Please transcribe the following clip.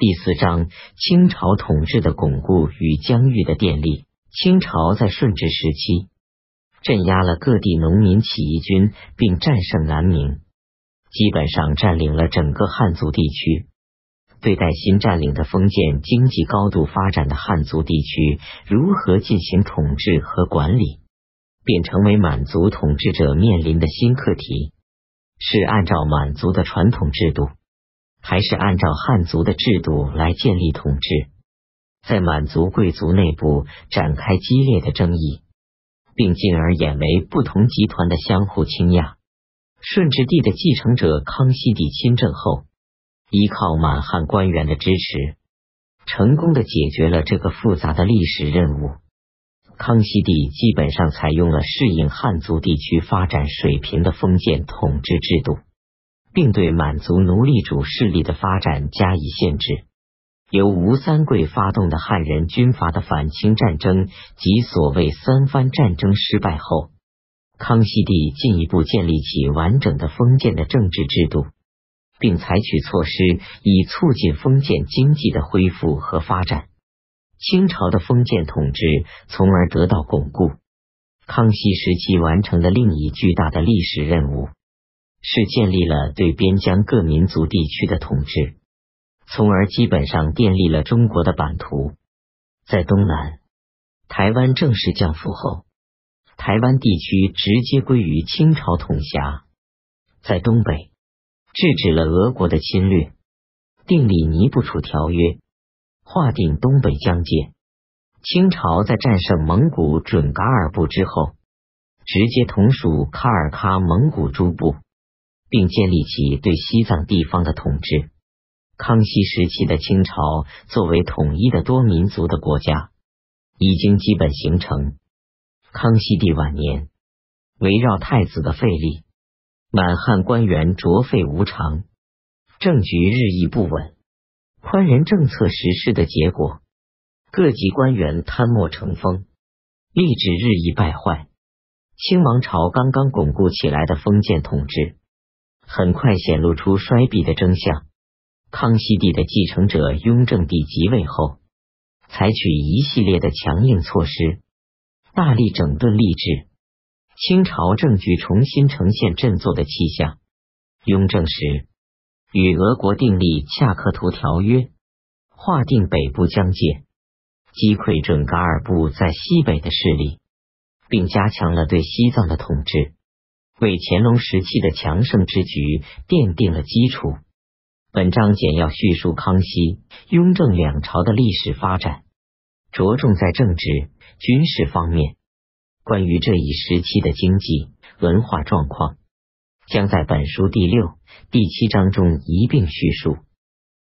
第四章：清朝统治的巩固与疆域的奠立。清朝在顺治时期镇压了各地农民起义军，并战胜南明，基本上占领了整个汉族地区。对待新占领的封建经济高度发展的汉族地区，如何进行统治和管理，便成为满族统治者面临的新课题：是按照满族的传统制度，还是按照汉族的制度来建立统治？在满族贵族内部展开激烈的争议，并进而演为不同集团的相互倾轧。顺治帝的继承者康熙帝亲政后。依靠满汉官员的支持，成功的解决了这个复杂的历史任务。康熙帝基本上采用了适应汉族地区发展水平的封建统治制度，并对满族奴隶主势力的发展加以限制。由吴三桂发动的汉人军阀的反清战争及所谓三藩战争失败后，康熙帝进一步建立起完整的封建的政治制度。并采取措施以促进封建经济的恢复和发展，清朝的封建统治从而得到巩固。康熙时期完成的另一巨大的历史任务是建立了对边疆各民族地区的统治，从而基本上奠立了中国的版图。在东南，台湾正式降服后，台湾地区直接归于清朝统辖。在东北。制止了俄国的侵略，订立尼布楚条约，划定东北疆界。清朝在战胜蒙古准噶尔部之后，直接同属卡尔喀蒙古诸部，并建立起对西藏地方的统治。康熙时期的清朝作为统一的多民族的国家，已经基本形成。康熙帝晚年，围绕太子的废立。满汉官员浊废无常，政局日益不稳，宽仁政策实施的结果，各级官员贪墨成风，吏治日益败坏。清王朝刚刚巩固起来的封建统治，很快显露出衰敝的征象。康熙帝的继承者雍正帝即位后，采取一系列的强硬措施，大力整顿吏治。清朝政局重新呈现振作的气象。雍正时，与俄国订立恰克图条约，划定北部疆界，击溃准噶尔部在西北的势力，并加强了对西藏的统治，为乾隆时期的强盛之局奠定了基础。本章简要叙述康熙、雍正两朝的历史发展，着重在政治、军事方面。关于这一时期的经济文化状况，将在本书第六、第七章中一并叙述。